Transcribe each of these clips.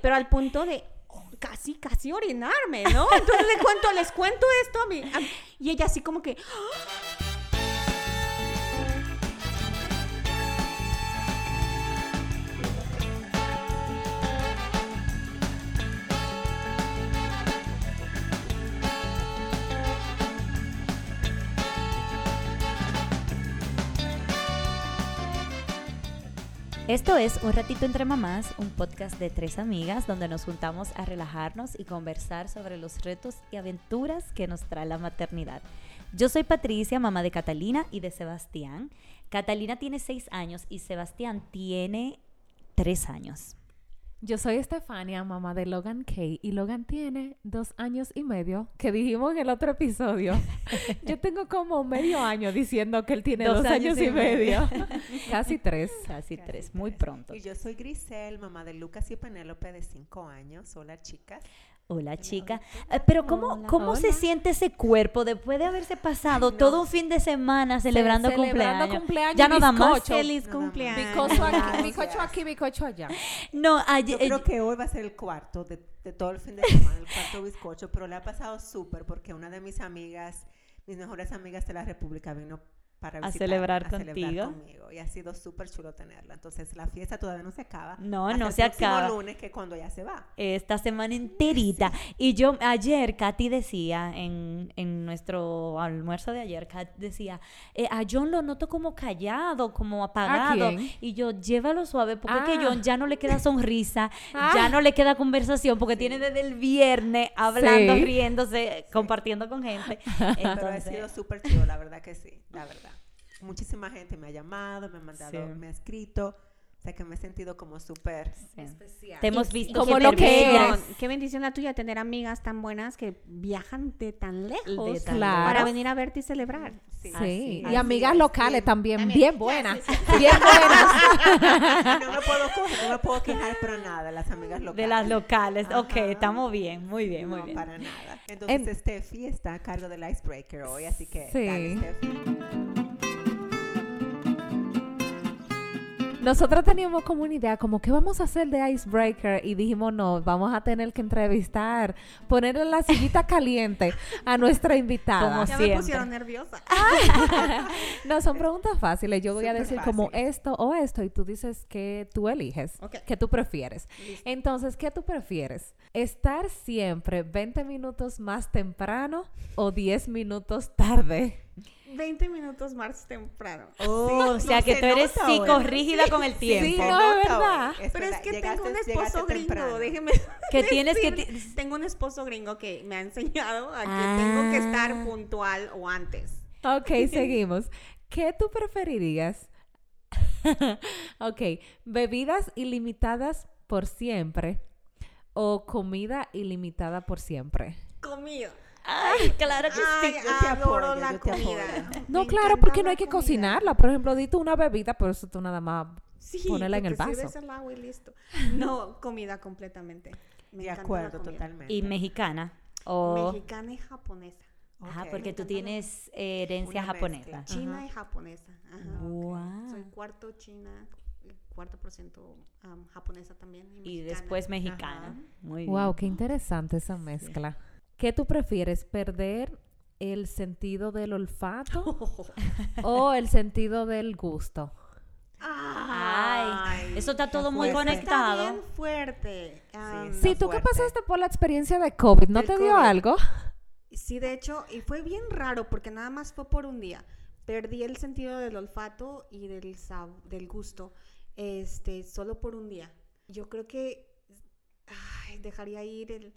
pero al punto de casi, casi orinarme, ¿no? Entonces les cuento, les cuento esto a mí, y ella así como que... Esto es Un Ratito Entre Mamás, un podcast de tres amigas donde nos juntamos a relajarnos y conversar sobre los retos y aventuras que nos trae la maternidad. Yo soy Patricia, mamá de Catalina y de Sebastián. Catalina tiene seis años y Sebastián tiene tres años. Yo soy Estefania, mamá de Logan Kay, y Logan tiene dos años y medio, que dijimos en el otro episodio. Yo tengo como medio año diciendo que él tiene dos, años, y medio. Casi tres. Casi tres, muy pronto. Y yo soy Grisel, mamá de Lucas y Penélope de cinco años. Hola, chicas. Hola, chica. Eh, pero ¿cómo, Hola, ¿cómo se siente ese cuerpo después de haberse pasado todo un fin de semana celebrando, celebrando cumpleaños? cumpleaños Ya no da más. Feliz más. cumpleaños. Bicocho aquí, bicocho aquí, bicocho allá. No, Yo ayer, creo que hoy va a ser el cuarto de, de todo el fin de semana, el cuarto bizcocho, pero le ha pasado súper porque una de mis amigas, mis mejores amigas de la República vino para A celebrar a celebrar contigo. conmigo y ha sido súper chulo tenerla. Entonces la fiesta todavía no se acaba. No, hasta no el se próximo acaba. lunes que cuando ella se va. esta semana enterita. Y yo ayer, Katy decía, en, en nuestro almuerzo de ayer, Kat decía, eh, a John lo noto como callado, como apagado. quién? Y yo, llévalo suave, porque es que Ah. John ya no le queda sonrisa, Ah. ya no le queda conversación, porque tiene desde el viernes hablando, Sí. riéndose, compartiendo con gente. Pero ha sido súper chulo, la verdad que sí, la verdad. Muchísima gente me ha llamado, me ha mandado, Sí. me ha escrito. O sea que me he sentido como súper sí. te hemos Y- y visto como qué lo que bendición, Qué bendición la tuya tener amigas tan buenas que viajan de tan lejos De tan Claro. para venir a verte y celebrar. Sí, Sí, así y amigas es, locales bien. también, También. bien buenas. sí, Bien buenas. no me puedo coger, no me puedo quejar para nada, las amigas locales. De las locales. Ok, Ajá. estamos bien, muy bien, muy no, bien. para nada. Entonces, En- Steffi está a cargo del Icebreaker hoy, así que Sí. dale, Steffi. Nosotros teníamos como una idea, como que vamos a hacer de Icebreaker y dijimos, no, vamos a tener que entrevistar, ponerle la sillita caliente a nuestra invitada. Como Ya siempre. me pusieron nerviosa. No, son preguntas fáciles. Yo voy a Súper decir como fáciles. esto o esto y tú dices que tú eliges, Ok. que tú prefieres. Entonces, ¿qué tú prefieres? ¿Estar siempre 20 minutos más temprano o 10 minutos tarde? 20 minutos más temprano. Oh, o sea no que se tú eres psicorrígida con el tiempo. Sí, no, es verdad. Pero es que llegaste- tengo un esposo gringo, temprano. déjeme Que tienes que Tengo un esposo gringo que me ha enseñado a que Ah. tengo que estar puntual o antes. Ok, seguimos. ¿Qué tú preferirías? ok, bebidas ilimitadas por siempre o comida ilimitada por siempre. Comida. Ay, claro que Ay, sí. yo te adoro apoyo, la yo te comida. apoyo. No, Me claro, porque no hay que comida. cocinarla. Por ejemplo, dito una bebida, por eso tú nada más Sí, Ponerla en el vaso. sirves el agua y listo. No, comida completamente. Me De encanta la acuerdo, comida. totalmente. Y mexicana. O, Mexicana y japonesa. ajá, porque tú tienes eh, herencia Una japonesa. China Ajá. y japonesa. Ajá. Wow. Soy cuarto china, cuarto por ciento am, japonesa también. Y, después mexicana. Bien. Wow, qué interesante esa mezcla. ¿Qué tú prefieres? ¿Perder el sentido del olfato o el sentido del gusto? Ay, eso está todo muy fuerte. conectado. Está bien fuerte. Sí, Sí, Está tú que fuerte. pasaste por la experiencia de COVID, ¿no te dio COVID. algo? Sí, de hecho, y fue bien raro porque nada más fue por un día. Perdí el sentido del olfato y del, sab- del gusto, este, solo por un día. Yo creo que ay, dejaría ir el,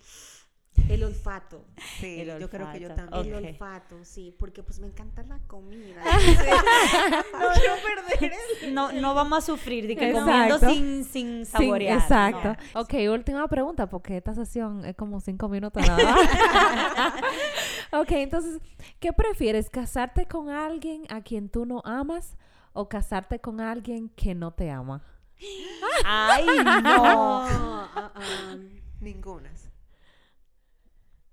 el olfato. Sí, El yo creo que yo olfato. también. El olfato, sí, porque pues me encanta la comida. no quiero perder el- No, no vamos a sufrir de que Exacto. comiendo sin, sin saborear. exacto. no. Ok, última pregunta, porque esta sesión es como cinco minutos nada más. ok, entonces, ¿qué prefieres? ¿Casarte con alguien a quien tú no amas o casarte con alguien que no te ama? Ay, no. No, ah, Ninguna.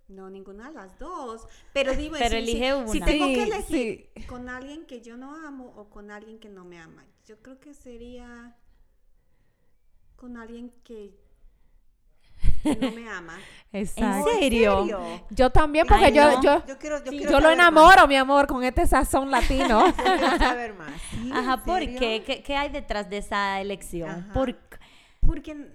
No, ninguna de las dos. Pero dime, Pero si- elige si, si una. tengo que Sí, elegir sí. con alguien que yo no amo o con alguien que no me ama, yo creo que sería con alguien que que no me ama. Exacto. ¿En serio? Yo también, porque Ay, yo, no. yo, Yo quiero, yo Sí. quiero yo lo más. enamoro, mi amor, con este sazón latino. Yo quiero saber más. ¿Sí? Ajá, ¿En ¿por qué? qué? qué hay detrás de esa elección? Ajá. ¿Por Porque mm,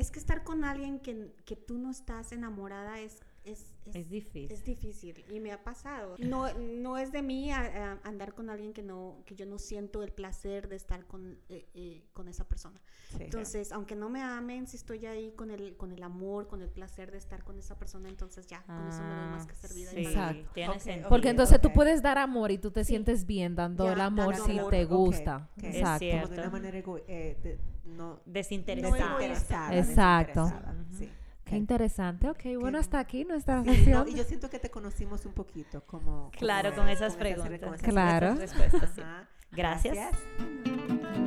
es que estar con alguien que, que tú no estás enamorada es, es, Es difícil. Es difícil y me ha pasado. No, no es de mí a- a andar con alguien que no que yo no siento el placer de estar con, eh, eh, con esa persona. Sí, Entonces, aunque no me amen, si estoy ahí con el, con el amor, con el placer de estar con esa persona, entonces ya, con eso me doy más que servida. Ah, Sí, Exacto. Porque entonces tú ok. puedes dar amor y tú te Sí. sientes bien dando Ya, el amor si amor, te gusta. Es Exacto. cierto. Como de una manera ego- eh, de- no Desinteresada. egoísta. desinteresada. Exacto. desinteresada, Ujú. sí. Qué interesante. Ok, bueno, hasta aquí nuestra sesión. no, y yo siento que te conocimos un poquito como... Claro, como con es- esas con preguntas. con esas Claro. respuestas, sí. Gracias.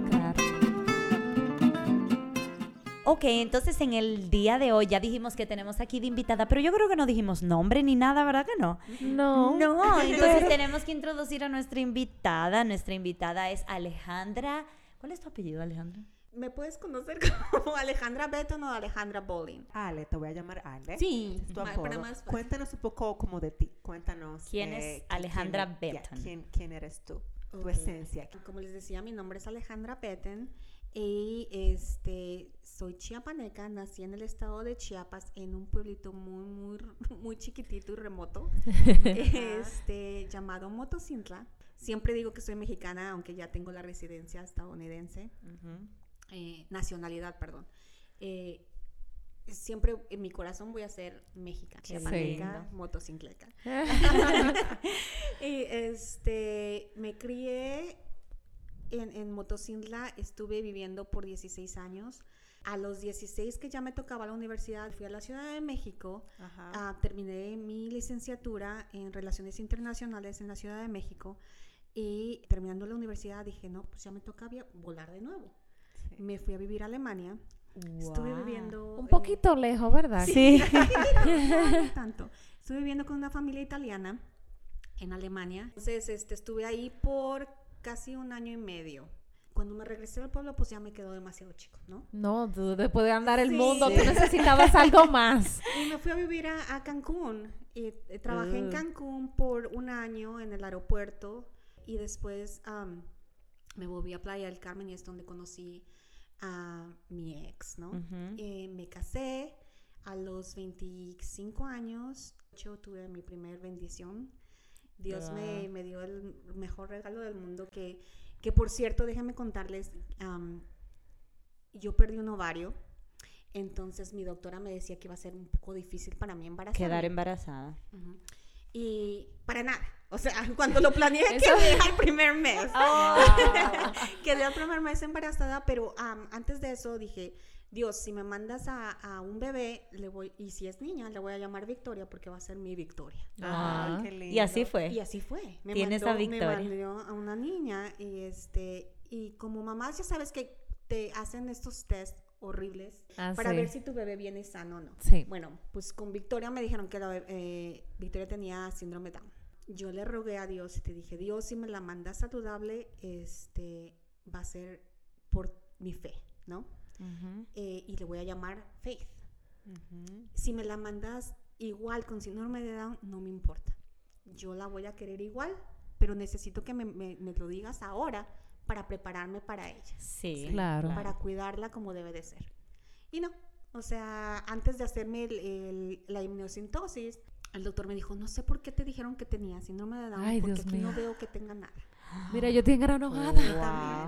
Claro. Ok, entonces en el día de hoy ya dijimos que tenemos aquí de invitada, pero yo creo que no dijimos nombre ni nada, ¿verdad que no? No. No, entonces Pero- tenemos que introducir a nuestra invitada. Nuestra invitada es Alejandra. ¿Cuál es tu apellido, Alejandra? ¿Me puedes conocer como Alejandra Beton o Alejandra Bowling? Ale, te voy a llamar Ale. Sí, Es tu apodo. para más. Cuéntanos un poco como de ti. Cuéntanos. ¿Quién es eh, Alejandra quién, ya, Beton? ¿quién, quién eres tú? Tu esencia. Como les decía, mi nombre es Alejandra Peten y este soy chiapaneca, nací en el estado de Chiapas en un pueblito muy muy muy chiquitito y remoto este llamado Motocintla. Siempre digo que soy mexicana, aunque ya tengo la residencia estadounidense, eh, nacionalidad, perdón. Eh, siempre en mi corazón voy a ser mexicana, chiapaneca, lindo. motocicleta. y este, me crié en, en Motocintla, estuve viviendo por 16 años. A los 16 que ya me tocaba la universidad, fui a la Ciudad de México, ah, terminé mi licenciatura en Relaciones Internacionales en la Ciudad de México y terminando la universidad dije, no, pues ya me toca volar de nuevo. Sí. Me fui a vivir a Alemania, estuve viviendo... Un eh, poquito lejos, ¿verdad? Sí. no, no tanto. Estuve viviendo con una familia italiana en Alemania. Entonces, este, estuve ahí por casi un año y medio. Cuando me regresé al pueblo, pues ya me quedó demasiado chico, ¿no? No, tú después de andar el Sí. mundo, tú necesitabas algo más. Y me fui a vivir a, a Cancún. Y, eh, trabajé en. Cancún por un año en el aeropuerto y después me volví a Playa del Carmen y es donde conocí a mi ex, ¿no? Eh, me casé a los 25 años. Yo tuve mi primer bendición. Dios me, me dio el mejor regalo del mundo que, que por cierto, déjenme contarles, yo perdí un ovario. Entonces mi doctora me decía que iba a ser un poco difícil para mí embarazarme. Quedar embarazada. Ujú. Y para nada. O sea, cuando lo planeé quedé al primer mes. Oh. Quedé al primer mes embarazada, pero am, antes de eso dije, Dios, si me mandas a, a un bebé, le voy, y si es niña, le voy a llamar Victoria porque va a ser mi Victoria. Ah, Ah. qué lindo. Y así fue. Y así fue. Me Tienes mandó, a Victoria. Me mandó a una niña y este y como mamás ya sabes que te hacen estos test horribles Ah, para sí. ver si tu bebé viene sano o no. Sí. Bueno, pues con Victoria me dijeron que la eh, Victoria tenía síndrome Down. Yo le rogué a Dios y te dije, Dios, si me la mandas saludable, este va a ser por mi fe, ¿no? Ujú. Eh, y le voy a llamar Faith. Ujú. Si me la mandas igual con síndrome de Down, no me importa. Yo la voy a querer igual, pero necesito que me, me- me lo digas ahora para prepararme para ella, Sí. Claro. para cuidarla como debe de ser. Y no, o sea, antes de hacerme el- el- la hipnosintosis, el doctor me dijo, no sé por qué te dijeron que tenía síndrome de Down, Ay, porque Dios aquí no mío. veo que tenga nada. Mira, yo tengo gran enojada.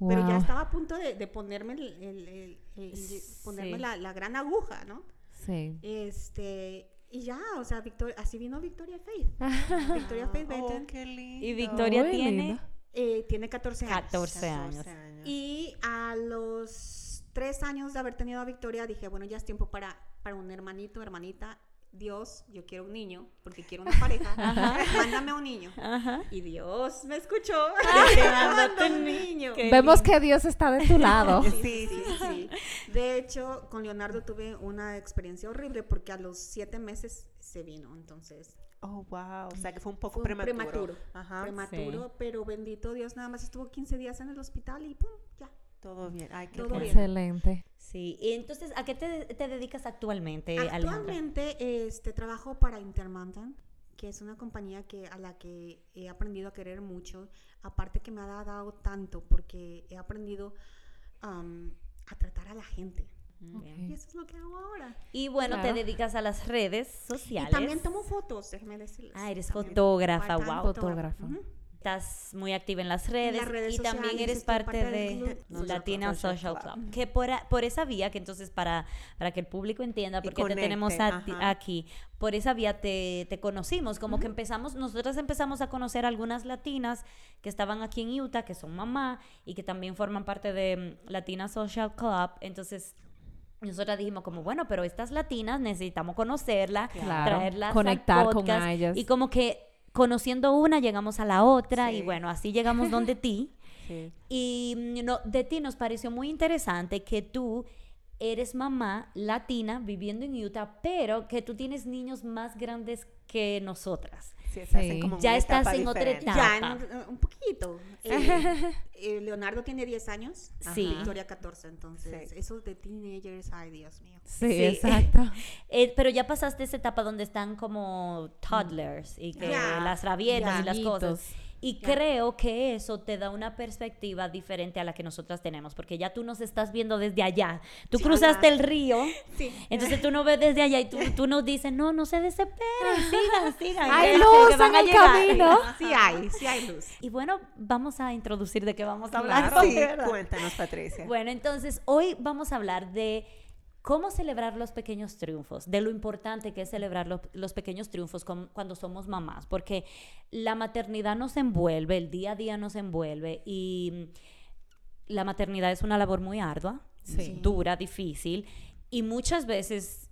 Wow. Pero ya Wow. estaba a punto de, de ponerme, el, el- el- el- ponerme Sí. la, la gran aguja, ¿no? Sí. Este, y ya, o sea, Victoria, así vino Victoria Faith. Victoria Faith Oh, Benton qué lindo. Y Victoria Muy tiene linda. Eh, tiene 14 años. 14 años. 14 años. Y a los tres años de haber tenido a Victoria, dije, bueno, ya es tiempo para, para un hermanito, hermanita. Dios, yo quiero un niño, porque quiero una pareja. Mándame un niño. Ajá. Y Dios me escuchó. te tu un ni- niño. qué Vemos lindo. que Dios está de tu lado. Sí, sí, sí. De hecho, con Leonardo tuve una experiencia horrible porque a los siete meses se vino, entonces Oh, wow. O sea, que fue un poco fue prematuro. prematuro. Ajá. prematuro, pero bendito Dios, nada más estuvo 15 días en el hospital y pum, ya. Todo bien. Ay, qué Todo bien. Excelente. Sí, y entonces, ¿a qué te, te dedicas actualmente, Alejandra? Actualmente este, trabajo para Intermountain, que es una compañía que, a la que he aprendido a querer mucho. Aparte que me ha dado tanto, porque he aprendido a tratar a la gente. Y eso es lo que hago ahora. Y bueno, te dedicas a las redes sociales. Y también tomo fotos, déjeme decirles. Ah, eres También fotógrafa, wow. Fotógrafa. Estás muy activa en las redes, las redes y también eres parte, de Social Latina Club. Social Club. Que por, a- por esa vía, que entonces para, para que el público entienda Y por qué te tenemos conecte, a aquí, por esa vía te, te conocimos, como que empezamos, nosotras empezamos a conocer algunas latinas que estaban aquí en Utah, que son mamá y que también forman parte de mm, Latina Social Club, entonces... Nosotras dijimos como, bueno, pero estas latinas necesitamos conocerlas, Claro. traerlas al Conectar con podcast, ellas. Y como que conociendo una llegamos a la otra y bueno, así llegamos donde ti. Sí. Y mm, no, de ti nos pareció muy interesante que tú eres mamá latina viviendo en Utah, pero que tú tienes niños más grandes que nosotras. Sí, estás Sí. en como Ya estás en otra diferente. etapa. Ya, en- un poquito. Eh, eh, Leonardo tiene 10 años. Sí. Victoria 14. Entonces, Sí. esos de teenagers, ay, Dios mío. Sí, Sí. exacto. Eh, pero ya pasaste esa etapa donde están como toddlers y que las rabietas y las cosas. Y creo que eso te da una perspectiva diferente a la que nosotras tenemos, porque ya tú nos estás viendo desde allá. Tú Sí. cruzaste el río, Sí. entonces tú no ves desde allá y tú, tú nos dices, no, no se desesperen, sigan, sigan. Hay luz que van en a el llegar. camino. Sí hay, sí hay luz. Y bueno, vamos a introducir de qué vamos a hablar. Claro. Sí, cuéntanos, Patricia. Bueno, entonces hoy vamos a hablar de cómo celebrar los pequeños triunfos, de lo importante que es celebrar lo- los pequeños triunfos cuando somos mamás, porque la maternidad nos envuelve, el día a día nos envuelve y mm, la maternidad es una labor muy ardua, Sí. dura, difícil y muchas veces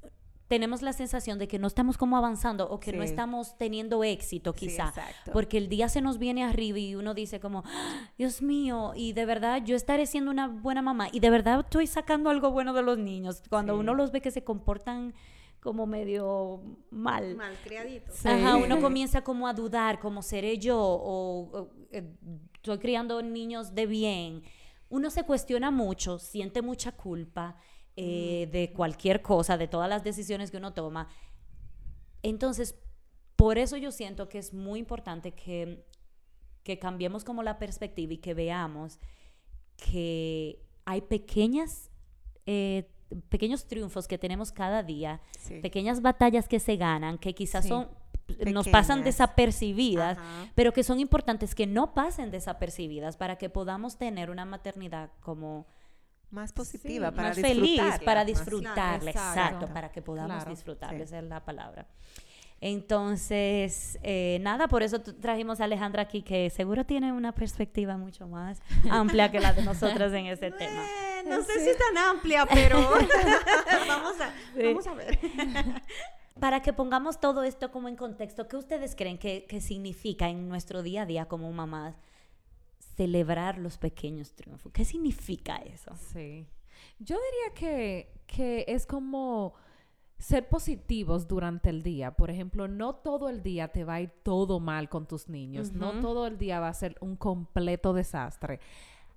tenemos la sensación de que no estamos como avanzando o que no Sí. estamos teniendo éxito Sí, quizá. exacto. porque el día se nos viene arriba y uno dice como, "Ah, Dios mío, y de verdad yo estaré siendo una buena mamá y de verdad estoy sacando algo bueno de los niños. Cuando Sí. uno los ve que se comportan como medio mal. Mal criaditos. Sí. Ajá, uno comienza como a dudar, como seré yo o, o, eh, estoy criando niños de bien. Uno se cuestiona mucho, siente mucha culpa eh, de cualquier cosa, de todas las decisiones que uno toma. Entonces, por eso yo siento que es muy importante que, que cambiemos como la perspectiva y que veamos que hay pequeñas, eh, pequeños triunfos que tenemos cada día Sí. pequeñas batallas que se ganan, que quizás Sí. son nos pasan desapercibidas, Ajá. pero que son importantes que no pasen desapercibidas para que podamos tener una maternidad como Más positiva Sí, para más feliz, para disfrutarla, exacto. exacto, para que podamos Claro, disfrutarla, sí. esa es la palabra. Entonces, eh, nada, por eso trajimos a Alejandra aquí, que seguro tiene una perspectiva mucho más amplia que la de nosotras en ese tema. Eh, no sé si es tan amplia, pero vamos, a, vamos a ver. Para que pongamos todo esto como en contexto, ¿qué ustedes creen que, que significa en nuestro día a día como mamás celebrar los pequeños triunfos? ¿Qué significa eso? Sí. Yo diría que, que es como ser positivos durante el día. Por ejemplo, no todo el día te va a ir todo mal con tus niños. No todo el día va a ser un completo desastre.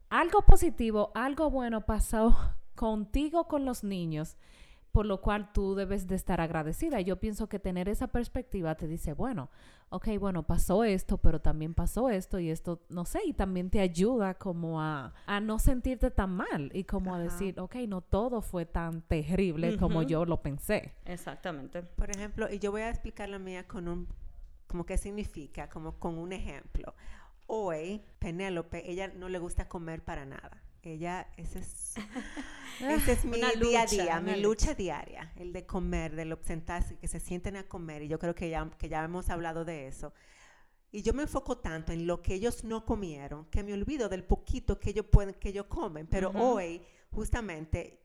Algo positivo, algo bueno pasó contigo con los niños, por lo cual tú debes de estar agradecida. Yo pienso que tener esa perspectiva te dice, bueno, ok, bueno, pasó esto, pero también pasó esto y esto, no sé, y también te ayuda como a, a no sentirte tan mal y como a decir, ok, no todo fue tan terrible como yo lo pensé. Exactamente. Por ejemplo, y yo voy a explicar la mía con un, como qué significa, como con un ejemplo. Hoy, Penélope, ella no le gusta comer para nada. Ella, ese es, ese es mi Una día a lucha, día, mi lucha diaria, el de comer, de lo sentarse, que se sienten a comer. Y yo creo que ya, que ya hemos hablado de eso. Y yo me enfoco tanto en lo que ellos no comieron, que me olvido del poquito que ellos pueden, que ellos comen. Pero hoy, justamente,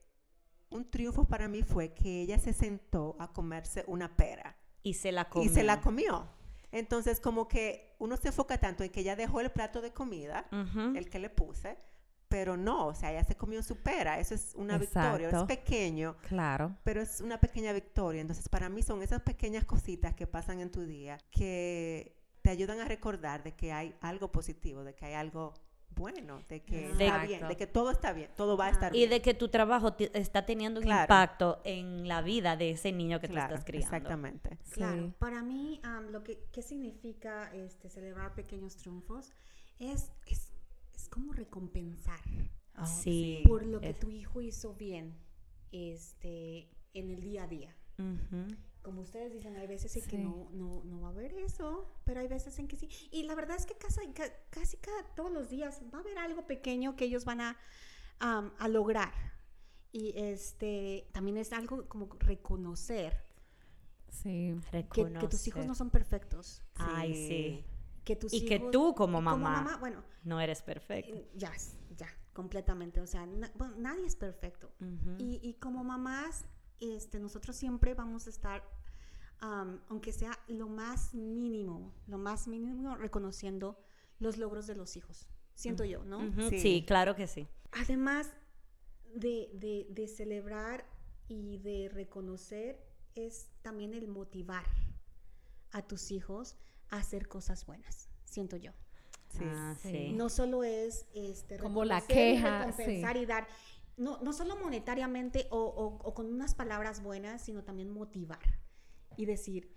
un triunfo para mí fue que ella se sentó a comerse una pera Y se la comió. y se la comió. Entonces, como que uno se enfoca tanto en que ella dejó el plato de comida, el que le puse, pero no, o sea, ella se comió su pera. Eso es una victoria. Es pequeño, Claro. pero es una pequeña victoria. Entonces, para mí son esas pequeñas cositas que pasan en tu día que te ayudan a recordar de que hay algo positivo, de que hay algo bueno, de que Exacto. está bien, de que todo está bien, todo va a estar Y bien. de que tu trabajo está teniendo un Claro. impacto en la vida de ese niño que Claro, tú estás criando. Exactamente. Claro, Sí. para mí am, lo que ¿qué significa este, celebrar pequeños triunfos es, es, es como recompensar Oh, Sí. por lo que es- tu hijo hizo bien este, en el día a día. Como ustedes dicen, hay veces en que no, no, no va a haber eso, pero hay veces en que sí. Y la verdad es que casi, ca- casi cada, todos los días va a haber algo pequeño que ellos van a, a lograr. Y este también es algo como reconocer Sí. que, que tus hijos no son perfectos. Ay, sí. Que tus Y que tú como mamá, bueno, no eres perfecto. eh, ya, ya, completamente. O sea, na- bueno, nadie es perfecto. Y, y como mamás, este, nosotros siempre vamos a estar, aunque sea lo más mínimo, lo más mínimo, reconociendo los logros de los hijos. Siento yo, ¿no? Sí. Sí, claro que sí. Además de, de- de celebrar y de reconocer, es también el motivar a tus hijos a hacer cosas buenas, siento yo. Sí. Ah, Sí. No solo es este, Como la queja, recompensar sí. y dar, no, no solo monetariamente o, o- o con unas palabras buenas, sino también motivar y decir,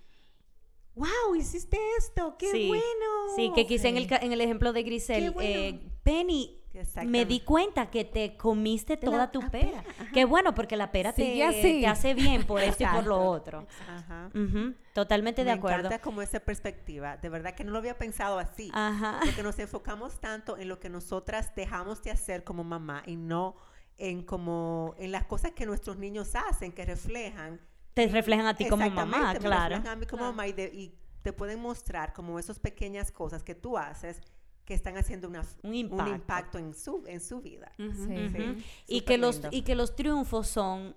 wow, hiciste esto, qué Sí. bueno. Sí, que quizá en, el, Sí. en el ejemplo de Grisel, bueno. eh, Penny, me di cuenta que te comiste la- toda tu pera. Qué bueno, porque la pera te, Sigue así. te hace bien por esto y por lo otro. Ajá. Ujú, Totalmente de Me acuerdo. encanta como esa perspectiva. De verdad que no lo había pensado así. Ajá. Porque nos enfocamos tanto en lo que nosotras dejamos de hacer como mamá y no en como en las cosas que nuestros niños hacen que reflejan Te reflejan a ti como mamá, me claro. reflejan a mí como mamá y, de- y te pueden mostrar como esas pequeñas cosas que tú haces que están haciendo una, Un impacto. en su en su vida. Sí. Y, que los, y que los triunfos son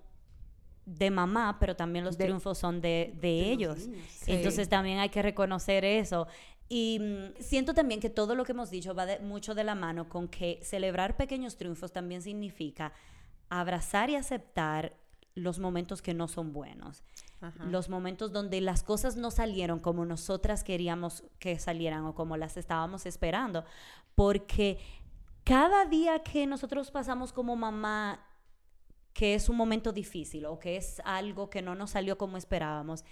de mamá, pero también los De- triunfos son de, de De los ellos. Sí. Entonces también hay que reconocer eso. Y mm, siento también que todo lo que hemos dicho va de- mucho de la mano con que celebrar pequeños triunfos también significa abrazar y aceptar los momentos que no son buenos, Ajá. los momentos donde las cosas no salieron como nosotras queríamos que salieran o como las estábamos esperando, porque cada día que nosotros pasamos como mamá que es un momento difícil o que es algo que no nos salió como esperábamos,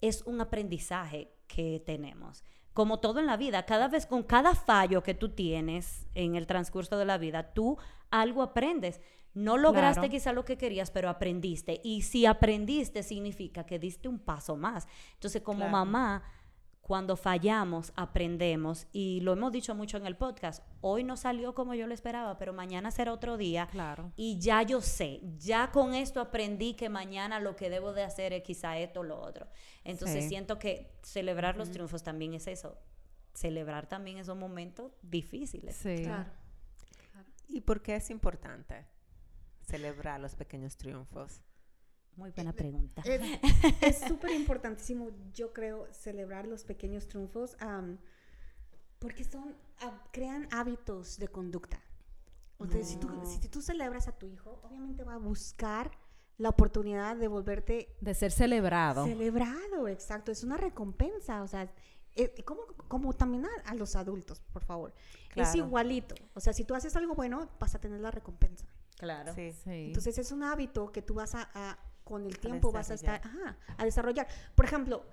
es un aprendizaje que tenemos. Como todo en la vida, cada vez con cada fallo que tú tienes en el transcurso de la vida, tú algo aprendes. No lograste Claro. quizá lo que querías, pero aprendiste. Y si aprendiste, significa que diste un paso más. Entonces, como Claro. mamá, cuando fallamos, aprendemos. Y lo hemos dicho mucho en el podcast. Hoy no salió como yo lo esperaba, pero mañana será otro día. Claro. Y ya yo sé, ya con esto aprendí que mañana lo que debo de hacer es quizá esto o lo otro. Entonces Sí. siento que celebrar los triunfos también es eso. Celebrar también esos momentos difíciles. Sí. Claro. ¿Y por qué es importante celebrar los pequeños triunfos? Muy buena pregunta. Es- súper importantísimo, yo creo, celebrar los pequeños triunfos porque son, crean hábitos de conducta. Entonces, si, tú, si tú celebras a tu hijo, obviamente va a buscar la oportunidad de volverte De ser celebrado. celebrado, exacto. Es una recompensa, o sea, eh, como, como también a, a los adultos, por favor. Es igualito. O sea, si tú haces algo bueno, vas a tener la recompensa. Claro. Sí. Sí. Entonces es un hábito que tú vas a, a- con el tiempo vas a estar ajá, a desarrollar. Por ejemplo,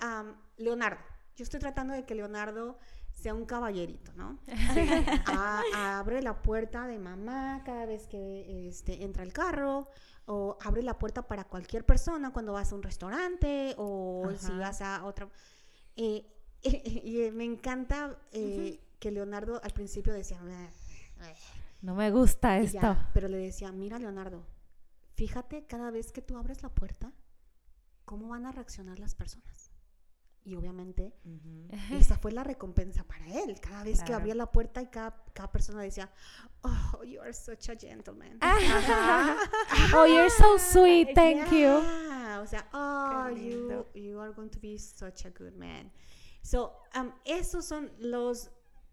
am, Leonardo. Yo estoy tratando de que Leonardo sea un caballerito, ¿no? A- abre la puerta de mamá cada vez que este, entra el carro, o abre la puerta para cualquier persona cuando vas a un restaurante, o si vas a otra. Eh, y me encanta eh, que Leonardo al principio decía, no me gusta esto. ya, pero le decía, mira Leonardo, fíjate cada vez que tú abres la puerta, cómo van a reaccionar las personas. Y obviamente esa fue la recompensa para él. Cada vez que abría la puerta y cada, cada persona decía, oh, you are such a gentleman. Oh, you're so sweet. Thank you. Yeah, O sea, oh, you, you are going to be such a good man. So, um, esos son los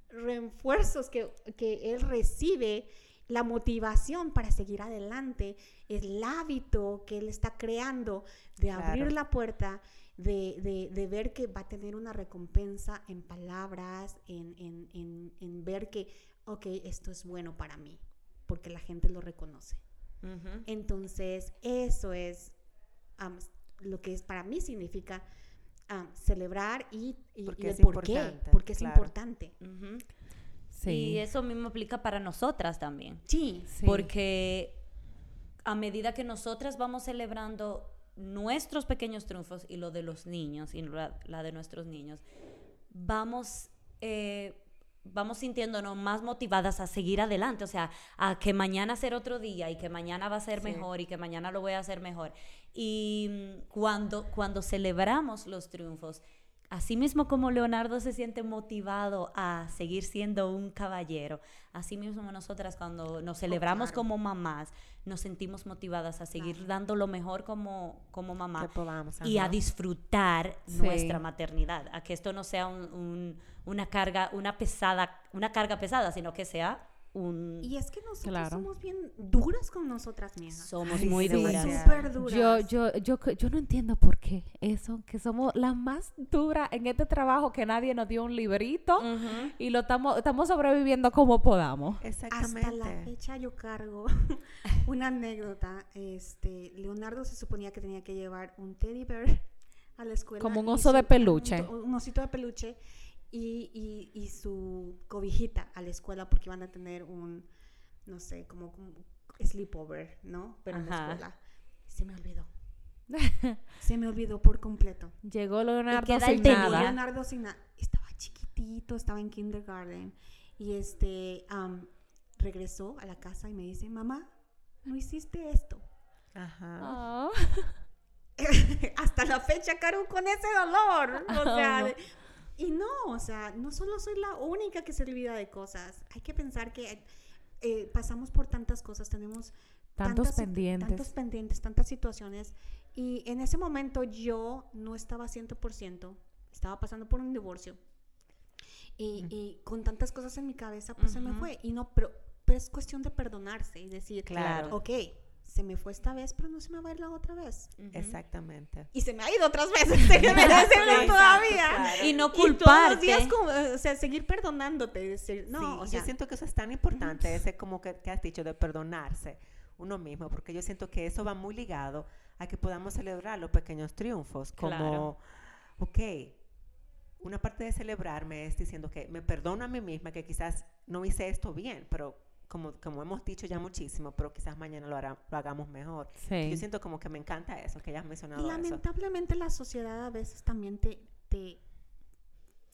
refuerzos que, que él recibe, la motivación para seguir adelante, el hábito que él está creando de abrir Claro. la puerta, de, de- de ver que va a tener una recompensa en palabras, en, en- en- en ver que, ok, esto es bueno para mí, porque la gente lo reconoce. Ujú. Entonces, eso es am, lo que es, para mí significa am, celebrar y, y, Porque y el es por qué, importante, porque es claro. importante. Sí. Y eso mismo aplica para nosotras también. Sí, Sí. Porque a medida que nosotras vamos celebrando nuestros pequeños triunfos y lo de los niños y la, la de nuestros niños, vamos, eh, vamos sintiéndonos más motivadas a seguir adelante, o sea, a que mañana será otro día y que mañana va a ser Sí. mejor y que mañana lo voy a hacer mejor. Y mm, cuando, cuando celebramos los triunfos, Así mismo como Leonardo se siente motivado a seguir siendo un caballero, así mismo nosotras cuando nos celebramos claro. como mamás, nos sentimos motivadas a seguir Claro. dando lo mejor como, como Que mamá podamos, y a disfrutar Sí. nuestra maternidad, a que esto no sea un- un- una carga, una pesada, una carga pesada, sino que sea un Y es que nosotros Claro. somos bien duras con nosotras mismas. somos muy sí, duras. demasiado. Súper duras. Yo, yo, yo, yo no entiendo por qué eso, que somos las más duras en este trabajo que nadie nos dio un librito y lo estamos estamos sobreviviendo como podamos. Exactamente. Hasta la fecha yo cargo una anécdota. Este, Leonardo se suponía que tenía que llevar un teddy bear a la escuela. Como un oso de peluche. Un, un osito de peluche y, y- y su cobijita a la escuela porque iban a tener un, no sé, como, como sleepover, ¿no? Pero en la escuela. Se me olvidó. se me olvidó por completo. Llegó Leonardo sin nada. Leonardo sin na- estaba chiquitito, estaba en kindergarten y este am, regresó a la casa y me dice, mamá, no hiciste esto. Ajá. Ah. Hasta la fecha, Caro, con ese dolor. O sea, Oh. Y no, o sea, no solo soy la única que se olvida de cosas. Hay que pensar que eh, pasamos por tantas cosas, tenemos Tantos tantas- pendientes. tantos pendientes, tantas situaciones. Y en ese momento yo no estaba 100%, estaba pasando por un divorcio. Y, y con tantas cosas en mi cabeza, pues se me fue. Y no, pero, pero es cuestión de perdonarse y decir, Claro. ok, se me fue esta vez, pero no se me va a ir la otra vez. Exactamente. Y se me ha ido otras veces, se me todavía. claro. Y no Y todos los culparte. días, como, o sea, seguir perdonándote decir, no, Sí, o sea, yo siento que eso es tan importante, ese como que, que has dicho, de perdonarse uno mismo, porque yo siento que eso va muy ligado a que podamos celebrar los pequeños triunfos, como, Claro. ok, una parte de celebrarme es diciendo que me perdono a mí misma, que quizás no hice esto bien, pero como, como hemos dicho ya muchísimo, pero quizás mañana lo, hará- lo hagamos mejor. Sí. Yo siento como que me encanta eso, que hayas y mencionado eso. lamentablemente la sociedad a veces también te, te,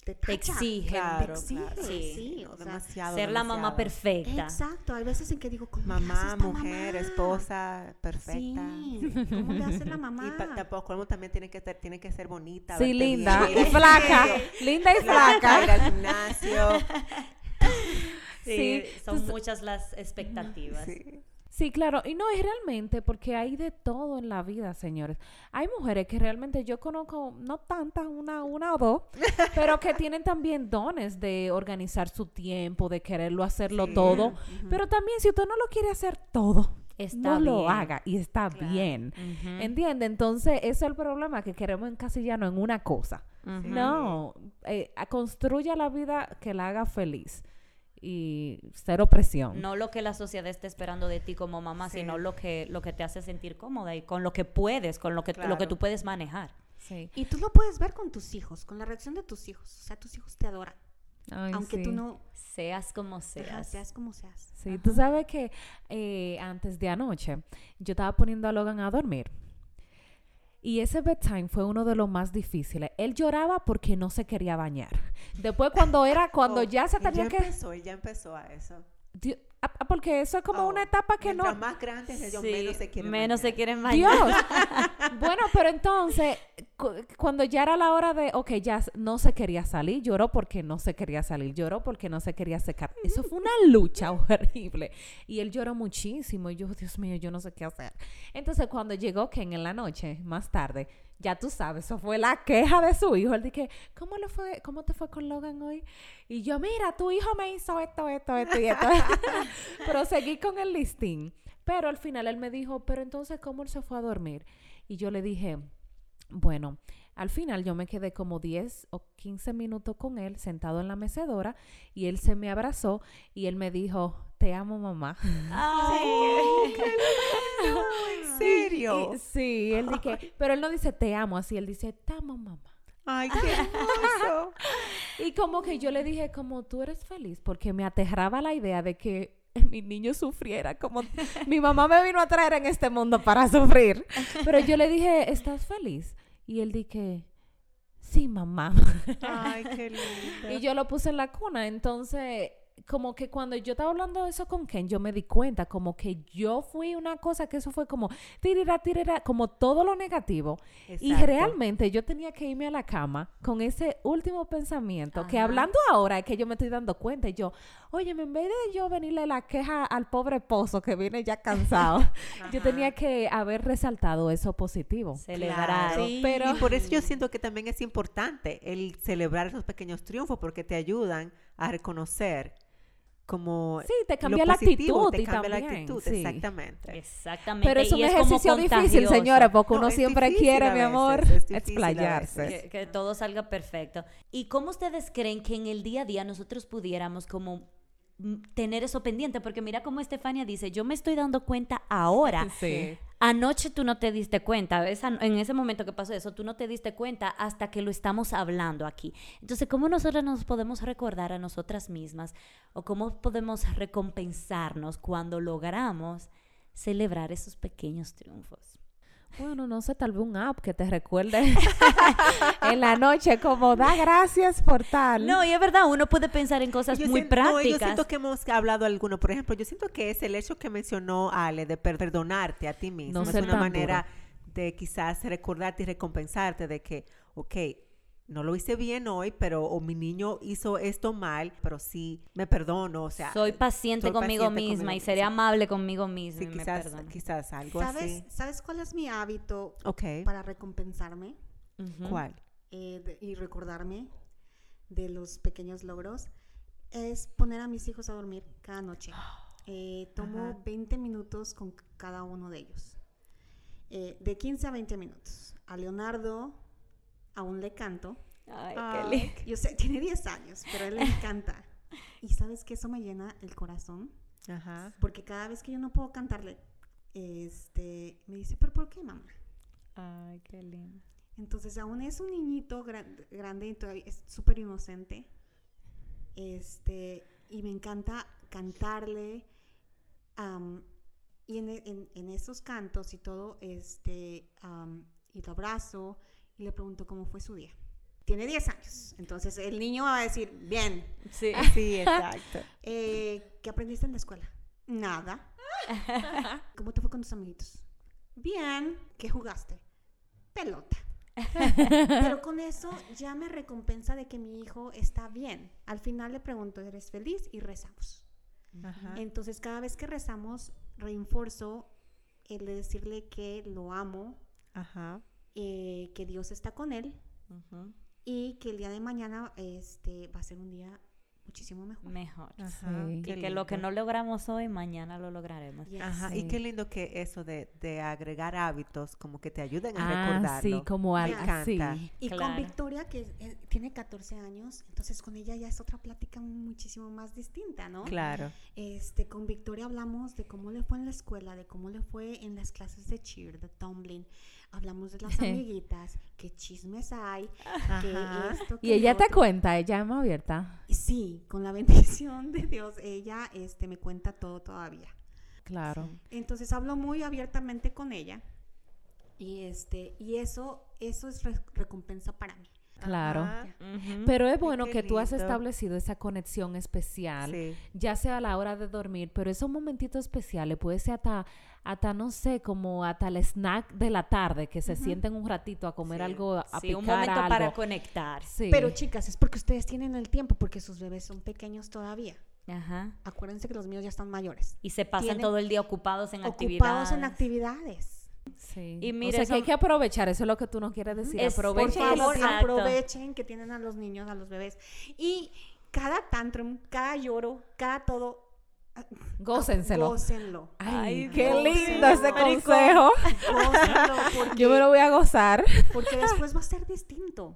te, tacha. exige. Claro, te exige, claro. Sí. sí, No, o sea, demasiado, Ser la mamá perfecta. Exacto, hay veces en que digo, ¿cómo le hace Mamá, esta mujer, mamá? esposa, perfecta. Sí, ¿cómo le hace la mamá? Y tampoco uno también tiene que ser, tiene que ser bonita. Sí, linda bien, y flaca. Linda y flaca, ir al gimnasio. Sí, Sí, son entonces- muchas las expectativas. Sí. Sí, claro, y no es realmente porque hay de todo en la vida, señores. Hay mujeres que realmente yo conozco, no tantas, una, una o dos, pero que tienen también dones de organizar su tiempo, de quererlo hacerlo Sí. todo. Pero también si usted no lo quiere hacer todo, Está no lo haga y está Claro. bien. Ujú. ¿Entiende? Entonces, ese es el problema, que queremos encasillarnos en una cosa. No, eh, construya la vida que la haga feliz y cero presión. No lo que la sociedad está esperando de ti como mamá, Sí. sino lo que, lo que te hace sentir cómoda y con lo que puedes, con lo que, lo que Claro. tú puedes manejar. Sí. Y tú lo puedes ver con tus hijos, con la reacción de tus hijos. O sea, tus hijos te adoran. Ay, aunque sí. tú no Seas como ajá, seas. seas como seas. Sí, tú sabes que eh, antes de anoche yo estaba poniendo a Logan a dormir. Y ese bedtime fue uno de los más difíciles. Él lloraba porque no se quería bañar. Después cuando era, cuando Oh, ya se tenía ya que... empezó, ya empezó a eso. Di- ah, porque eso es como Oh, una etapa que no... Más grandes ellos Sí, menos se quieren menos se bañar. quieren Dios. bueno, pero entonces, cu- cuando ya era la hora de, ok, ya no se quería salir, lloró porque no se quería salir, lloró porque no se quería secar. Eso fue una lucha horrible. Y él lloró muchísimo. Y yo, Dios mío, yo no sé qué hacer. Entonces, cuando llegó Ken en la noche, más tarde, ya tú sabes, eso fue la queja de su hijo. Él dije, ¿cómo le fue? ¿Cómo te fue con Logan hoy? Y yo, mira, tu hijo me hizo esto, esto, esto y esto. pero seguí con el listín. Pero al final él me dijo, pero entonces, ¿cómo él se fue a dormir? Y yo le dije, bueno, al final yo me quedé como 10 o 15 minutos con él sentado en la mecedora y él se me abrazó y él me dijo, te amo mamá. Ay, ¿En serio? Y- sí, él dice, pero él no dice te amo así, él dice te amo mamá. Ay, qué hermoso. Y como que yo le dije, como tú eres feliz, porque me aterraba la idea de que mi niño sufriera, como mi mamá me vino a traer en este mundo para sufrir. Pero yo le dije, ¿estás feliz? Y él dije, sí, mamá. Ay, qué lindo. Y yo lo puse en la cuna, entonces como que cuando yo estaba hablando de eso con Ken, yo me di cuenta como que yo fui una cosa que eso fue como tirira, tirira, como todo lo negativo. Y realmente yo tenía que irme a la cama con ese último pensamiento, que hablando ahora es que yo me estoy dando cuenta y yo, oye, en vez de yo venirle la queja al pobre pozo que viene ya cansado, yo tenía que haber resaltado eso positivo. celebrar. Claro. Sí. Pero- Y por eso yo siento que también es importante el celebrar esos pequeños triunfos porque te ayudan a reconocer como Sí, te lo cambia la positivo, actitud te cambia la actitud, sí. exactamente. Exactamente. Pero es un y ejercicio difícil, señores, porque No, uno siempre quiere, mi amor, es explayarse. Que, que todo salga perfecto. ¿Y cómo ustedes creen que en el día a día nosotros pudiéramos como tener eso pendiente? Porque mira cómo Estefania dice, yo me estoy dando cuenta ahora. Sí. Anoche tú no te diste cuenta, esa- en ese momento que pasó eso, tú no te diste cuenta hasta que lo estamos hablando aquí. Entonces, ¿cómo nosotras nos podemos recordar a nosotras mismas o cómo podemos recompensarnos cuando logramos celebrar esos pequeños triunfos? Bueno, no sé, tal vez un app que te recuerde en la noche como da gracias por tal. No, y es verdad, uno puede pensar en cosas Yo muy siento- no, prácticas. yo siento que hemos hablado alguno, por ejemplo, yo siento que es el hecho que mencionó Ale de per- perdonarte a ti mismo. No es una manera de quizás recordarte y recompensarte de que, ok, no lo hice bien hoy, pero o mi niño hizo esto mal, pero sí me perdono, o sea, soy paciente soy conmigo paciente misma conmigo y seré misma. amable conmigo misma sí, y me quizás, perdono. quizás algo ¿Sabes, así. ¿Sabes cuál es mi hábito Ok, para recompensarme. ¿cuál? eh, de- y recordarme de los pequeños logros? Es poner a mis hijos a dormir cada noche. Eh, tomo Ajá. 20 minutos con cada uno de ellos. Eh, de 15 a 20 minutos. A Leonardo aún le canto. Ay, qué lindo. Yo sé, tiene 10 años, pero a él le encanta. Y sabes que eso me llena el corazón. Ajá. Porque cada vez que yo no puedo cantarle, este, me dice, ¿pero por qué, mamá? Ay, qué lindo. Entonces, aún es un niñito gran- grande y todavía es súper inocente. Este, y me encanta cantarle. y en, en- en esos cantos y todo, este, y lo abrazo y le pregunto cómo fue su día. Tiene 10 años, entonces el niño va a decir, bien, Sí. Sí, exacto. eh, ¿qué aprendiste en la escuela? Nada. ¿Cómo te fue con tus amiguitos? Bien. ¿Qué jugaste? Pelota. Pero con eso ya me recompensa de que mi hijo está bien. Al final le pregunto, ¿eres feliz? Y rezamos. Ajá. Entonces cada vez que rezamos, reinforzo el de decirle que lo amo, Ajá. Eh, que Dios está con él y que el día de mañana este, va a ser un día muchísimo mejor. Mejor. Ajá. Sí. Y qué que lo que lindo. no logramos hoy, mañana lo lograremos. Yes. Ajá, Sí. y qué lindo que eso de, de agregar hábitos como que te ayuden a Ah, recordarlo. sí, como al, Me así. encanta. Y con. Victoria, que eh, tiene 14 años, entonces con ella ya es otra plática muchísimo más distinta, ¿no? Claro. Este, con Victoria hablamos de cómo le fue en la escuela, de cómo le fue en las clases de cheer, de tumbling. Hablamos de las amiguitas, qué chismes hay, que esto, Y que ella lo te cuenta, ella es más abierta. Y Sí, con la bendición de Dios, ella este, me cuenta todo todavía. Claro. Entonces hablo muy abiertamente con ella. Y este, y eso, eso es re- recompensa para mí. Claro. Pero es bueno que tú has establecido esa conexión especial, Sí. ya sea a la hora de dormir, pero esos momentitos especiales puede ser hasta, hasta no sé, como hasta el snack de la tarde, que se sienten un ratito a comer Sí. algo, a sí, picar un momento algo. para conectar. Sí. Pero chicas, es porque ustedes tienen el tiempo, porque sus bebés son pequeños todavía. Ajá. Acuérdense que los míos ya están mayores. Y se pasan Tienen- todo el día ocupados en Ocupados actividades. en actividades. Sí. Y o mire, sea, que hay que aprovechar, eso es lo que tú no quieres decir. Es- Por Aprovechen Porque favor, exacto. aprovechen que tienen a los niños, a los bebés. Y cada tantrum, cada lloro, cada todo, Gócenselo. Gócenlo. Ay, Ay, qué lindo ese marico. consejo. Gócenlo porque, Yo me lo voy a gozar. porque después va a ser distinto.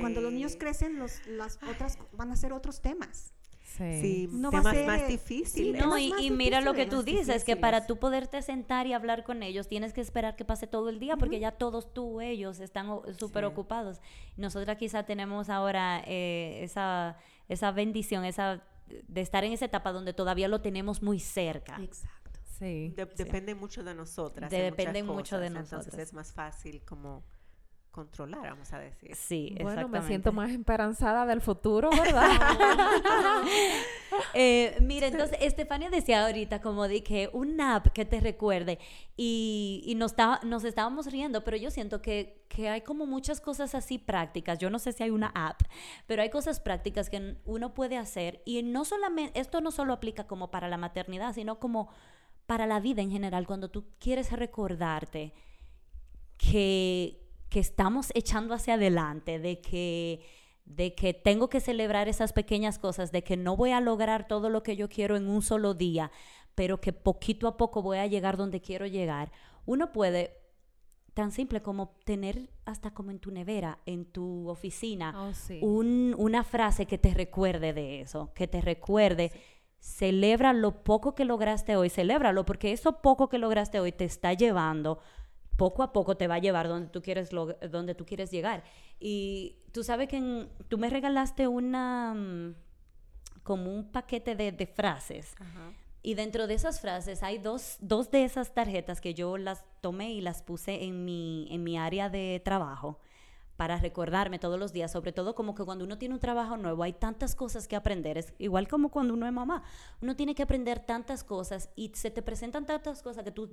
Cuando los niños crecen, los, las otras van a ser otros temas. Sí. Sí, No va a ser- más difíciles. temas No, y, mira lo que tú dices, que para tú poderte sentar y hablar con ellos, tienes que esperar que pase todo el día, porque ya todos tú, ellos, están súper Sí. ocupados. Nosotras quizá tenemos ahora eh, esa, esa bendición, esa de estar en esa etapa donde todavía lo tenemos muy cerca. Exacto. Sí. De- Depende mucho de nosotras. De- depende mucho de cosas, Entonces es más fácil como controlar, vamos a decir. Sí, Bueno, me siento más esperanzada del futuro, ¿verdad? Eh, mira, entonces Estefania decía ahorita como que un app que te recuerde y, y nos, estaba- nos estábamos riendo, pero yo siento que, que hay como muchas cosas así prácticas. Yo no sé si hay una app, pero hay cosas prácticas que uno puede hacer y no solamente, esto no solo aplica como para la maternidad, sino como para la vida en general, cuando tú quieres recordarte que, que estamos echando hacia adelante, de que, de que tengo que celebrar esas pequeñas cosas, de que no voy a lograr todo lo que yo quiero en un solo día, pero que poquito a poco voy a llegar donde quiero llegar. Uno puede, tan simple como tener hasta como en tu nevera, en tu oficina, Oh, sí. un- una frase que te recuerde de eso, que te recuerde. Celebra lo poco que lograste hoy, celébralo, porque eso poco que lograste hoy te está llevando, poco a poco te va a llevar donde tú quieres, donde tú quieres llegar. Y tú sabes que en- tú me regalaste una, mm, como un paquete de, de frases. Ajá. Y dentro de esas frases hay dos, dos de esas tarjetas que yo las tomé y las puse en mi, en mi área de trabajo para recordarme todos los días, sobre todo como que cuando uno tiene un trabajo nuevo hay tantas cosas que aprender, es igual como cuando uno es mamá, uno tiene que aprender tantas cosas y se te presentan tantas cosas que tú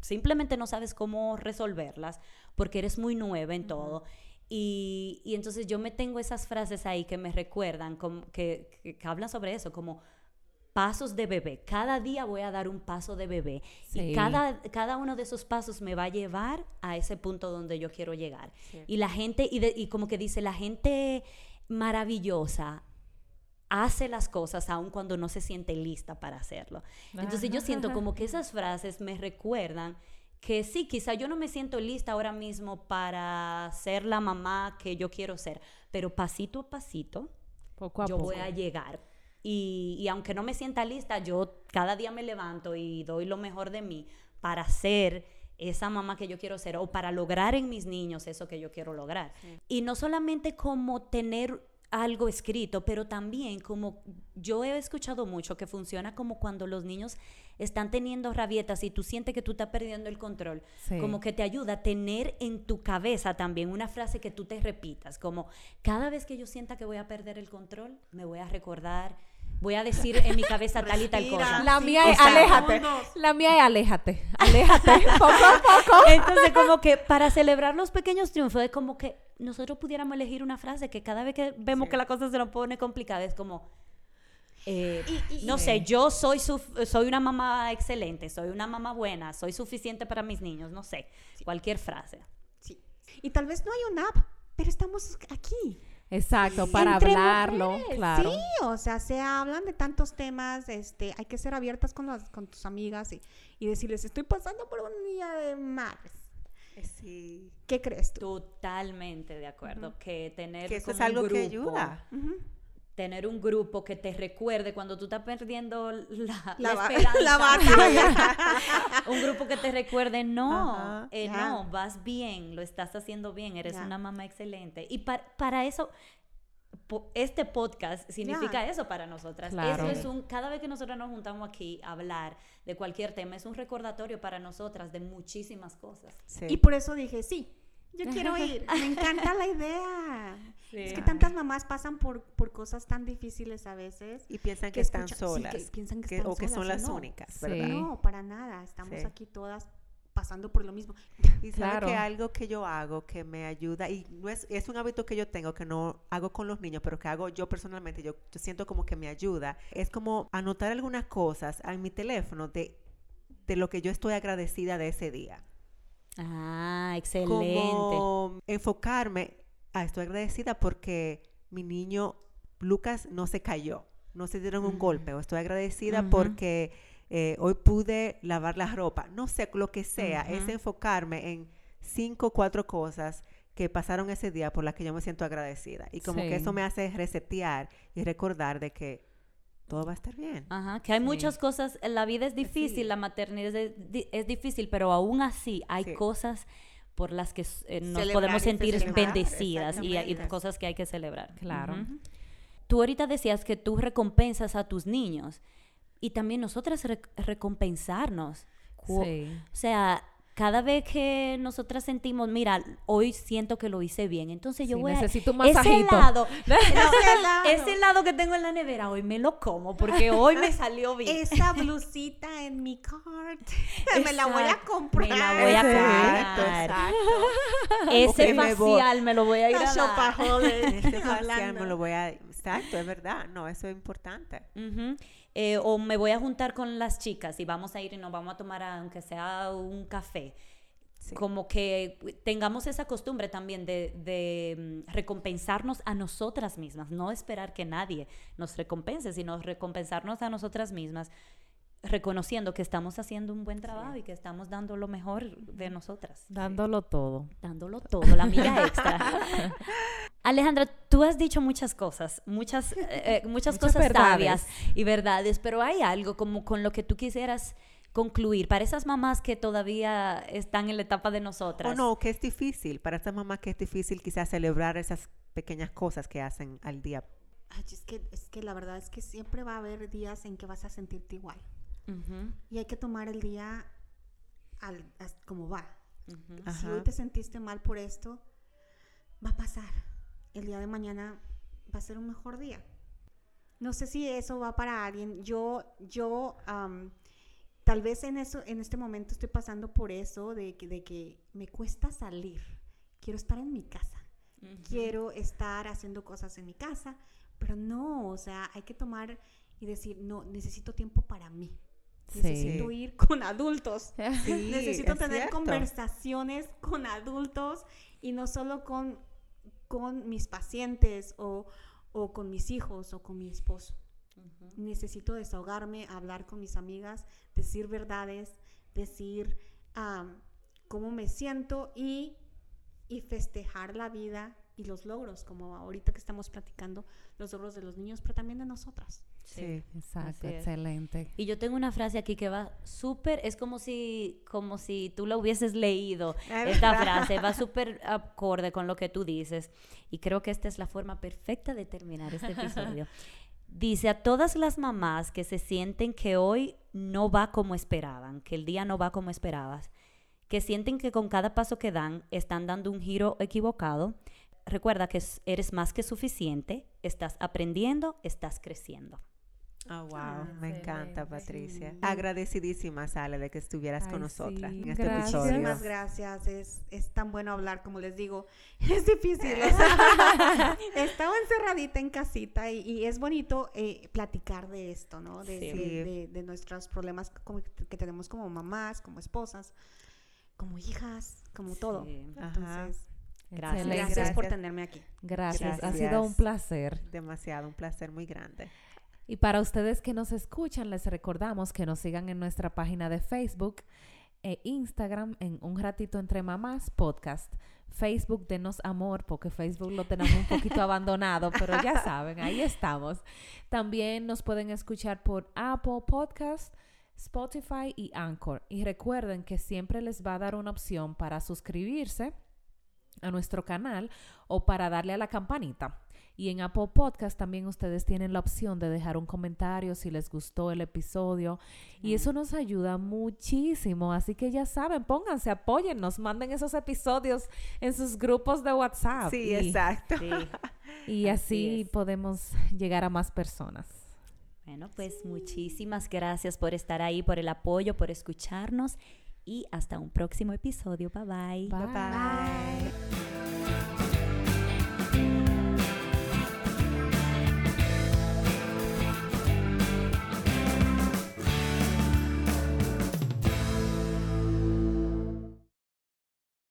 simplemente no sabes cómo resolverlas porque eres muy nueva en todo. Y, y entonces yo me tengo esas frases ahí que me recuerdan, como, que, que- que hablan sobre eso, como pasos de bebé. Cada día voy a dar un paso de bebé. Sí. Y cada, cada uno de esos pasos me va a llevar a ese punto donde yo quiero llegar. Sí. Y la gente, y, de- y como que dice, la gente maravillosa hace las cosas aun cuando no se siente lista para hacerlo. Entonces yo siento como que esas frases me recuerdan que sí, quizá yo no me siento lista ahora mismo para ser la mamá que yo quiero ser, pero pasito a pasito Poco a yo poco. voy a llegar. Y, y aunque no me sienta lista, yo cada día me levanto y doy lo mejor de mí para ser esa mamá que yo quiero ser o para lograr en mis niños eso que yo quiero lograr. Y no solamente como tener algo escrito, pero también como yo he escuchado mucho que funciona como cuando los niños están teniendo rabietas y tú sientes que tú estás perdiendo el control, Sí. como que te ayuda a tener en tu cabeza también una frase que tú te repitas, como cada vez que yo sienta que voy a perder el control, me voy a recordar, voy a decir en mi cabeza tal y tal cosa. La Sí, mía es aléjate. La mía es aléjate. Aléjate. poco a poco. Entonces, como que para celebrar los pequeños triunfos, es como que nosotros pudiéramos elegir una frase que cada vez que vemos Sí. que la cosa se nos pone complicada, es como, eh, Y- y- no sé, yo soy, soy una mamá excelente, soy una mamá buena, soy suficiente para mis niños, no sé, cualquier frase. Sí. Y tal vez no hay una app, pero estamos aquí. Exacto, para Entre hablarlo, mujeres, claro. Sí, o sea, se hablan de tantos temas, este, hay que ser abiertas con, las- con tus amigas y, y decirles, estoy pasando por un día de madres. Eh, Sí. ¿Qué crees tú? Totalmente de acuerdo, que tener Que eso es un algo que ayuda. Tener un grupo que te recuerde cuando tú estás perdiendo la, La la esperanza. la batalla. un grupo que te recuerde, no, eh, no, vas bien, lo estás haciendo bien, eres una mamá excelente. Y pa- para eso, po- este podcast significa eso para nosotras. Claro. Eso es un, cada vez que nosotros nos juntamos aquí a hablar de cualquier tema, es un recordatorio para nosotras de muchísimas cosas. Sí. Y por eso dije, sí, yo quiero ir. Me encanta la idea. Es que tantas mamás pasan por, por cosas tan difíciles a veces. Y piensan que, que están sí, solas. que piensan que que- están o que son solas, las no. únicas, Sí. ¿verdad? No, para nada. Estamos Sí. aquí todas pasando por lo mismo. Y sabe Claro. que algo que yo hago que me ayuda, y no es, es un hábito que yo tengo que no hago con los niños, pero que hago yo personalmente, yo, yo siento como que me ayuda, es como anotar algunas cosas en mi teléfono de, de lo que yo estoy agradecida de ese día. Ah, excelente. Como enfocarme, ah, estoy agradecida porque mi niño Lucas no se cayó. no se dieron un golpe, o estoy agradecida porque eh, hoy pude lavar la ropa, no sé, lo que sea, es enfocarme en cinco o cuatro cosas que pasaron ese día por las que yo me siento agradecida. Y como Sí. que eso me hace resetear y recordar de que todo va a estar bien. Ajá, que hay Sí. muchas cosas, la vida es difícil, Sí. la maternidad es, es difícil, pero aún así hay Sí. cosas por las que eh, nos Celebrar podemos sentir bendecidas y, y cosas que hay que celebrar. Claro. Tú ahorita decías que tú recompensas a tus niños y también nosotras rec- recompensarnos. O sea, cada vez que nosotras sentimos, mira, hoy siento que lo hice bien, entonces yo Sí, voy a... necesito un Ese masajito. helado, ese helado que tengo en la nevera, hoy me lo como porque hoy me salió bien. Esa blusita en mi cart. me la voy a Exacto, comprar. me la voy a Exacto, comprar. exacto. Ese me voy- facial me lo voy a ir a dar. Este facial me lo voy a... Exacto, es verdad. No, eso es importante. Ujú. Eh, o me voy a juntar con las chicas y vamos a ir y nos vamos a tomar, aunque sea un café. Sí. Como que tengamos esa costumbre también de, de, mm, recompensarnos a nosotras mismas, no esperar que nadie nos recompense, sino recompensarnos a nosotras mismas, reconociendo que estamos haciendo un buen trabajo y que estamos dando lo mejor de nosotras. Dándolo todo. dándolo todo, la milla extra. Alejandra, tú has dicho muchas cosas, muchas, eh, eh, muchas, Muchas cosas verdades. sabias y verdades, pero hay algo como con lo que tú quisieras concluir para esas mamás que todavía están en la etapa de nosotras. O no, que es difícil. Para estas mamás que es difícil quizás celebrar esas pequeñas cosas que hacen al día. Ay, es, que, es que la verdad es que siempre va a haber días en que vas a sentirte igual. Y hay que tomar el día al, as- como va. Si Ajá. hoy te sentiste mal por esto, va a pasar. El día de mañana va a ser un mejor día. No sé si eso va para alguien. Yo, yo, tal vez en eso, en este momento estoy pasando por eso de que, de que me cuesta salir. Quiero estar en mi casa. Quiero estar haciendo cosas en mi casa, pero no, o sea, hay que tomar y decir, no, necesito tiempo para mí. Sí. Necesito ir con adultos. Sí, Necesito es tener cierto. conversaciones con adultos y no solo con, con mis pacientes o, o con mis hijos o con mi esposo. Necesito desahogarme, hablar con mis amigas, decir verdades, decir am, cómo me siento y, y festejar la vida y los logros, como ahorita que estamos platicando, los logros de los niños, pero también de nosotras. Sí. Exacto, excelente. Y yo tengo una frase aquí que va súper, es como si, como si tú la hubieses leído. Es Esta verdad. frase va súper acorde con lo que tú dices. Y creo que esta es la forma perfecta de terminar este episodio. Dice a todas las mamás que se sienten que hoy no va como esperaban, que el día no va como esperabas, que sienten que con cada paso que dan están dando un giro equivocado. Recuerda que es- eres más que suficiente, estás aprendiendo, estás creciendo. Oh, wow, Ah, me encanta. Patricia. Sí. Agradecidísima, Sale, de que estuvieras Ay, con nosotras sí, en este gracias. episodio. Muchísimas gracias. Es, es tan bueno hablar, como les digo. Es difícil. o sea, Estaba encerradita en casita y, y es bonito eh, platicar de esto, ¿no? De, Sí. de- de- de nuestros problemas como que, tenemos como mamás, como esposas, como hijas, como todo. Ajá. Entonces, Gracias. Gracias por tenerme aquí. Gracias. Ha Gracias. sido un placer. Demasiado, un placer muy grande. Y para ustedes que nos escuchan, les recordamos que nos sigan en nuestra página de Facebook e Instagram en Un Ratito Entre Mamás Podcast. Facebook, denos amor, porque Facebook lo tenemos un poquito abandonado, pero ya saben, ahí estamos. También nos pueden escuchar por Apple Podcast, Spotify y Anchor. Y recuerden que siempre les va a dar una opción para suscribirse a nuestro canal o para darle a la campanita. Y en Apple Podcast también ustedes tienen la opción de dejar un comentario si les gustó el episodio. Y eso nos ayuda muchísimo. Así que ya saben, pónganse, apóyennos, manden esos episodios en sus grupos de WhatsApp. Sí, y, exacto. Sí. Y Así podemos llegar a más personas. Bueno, pues muchísimas gracias por estar ahí, por el apoyo, por escucharnos y hasta un próximo episodio. Bye bye. Bye. Bye bye.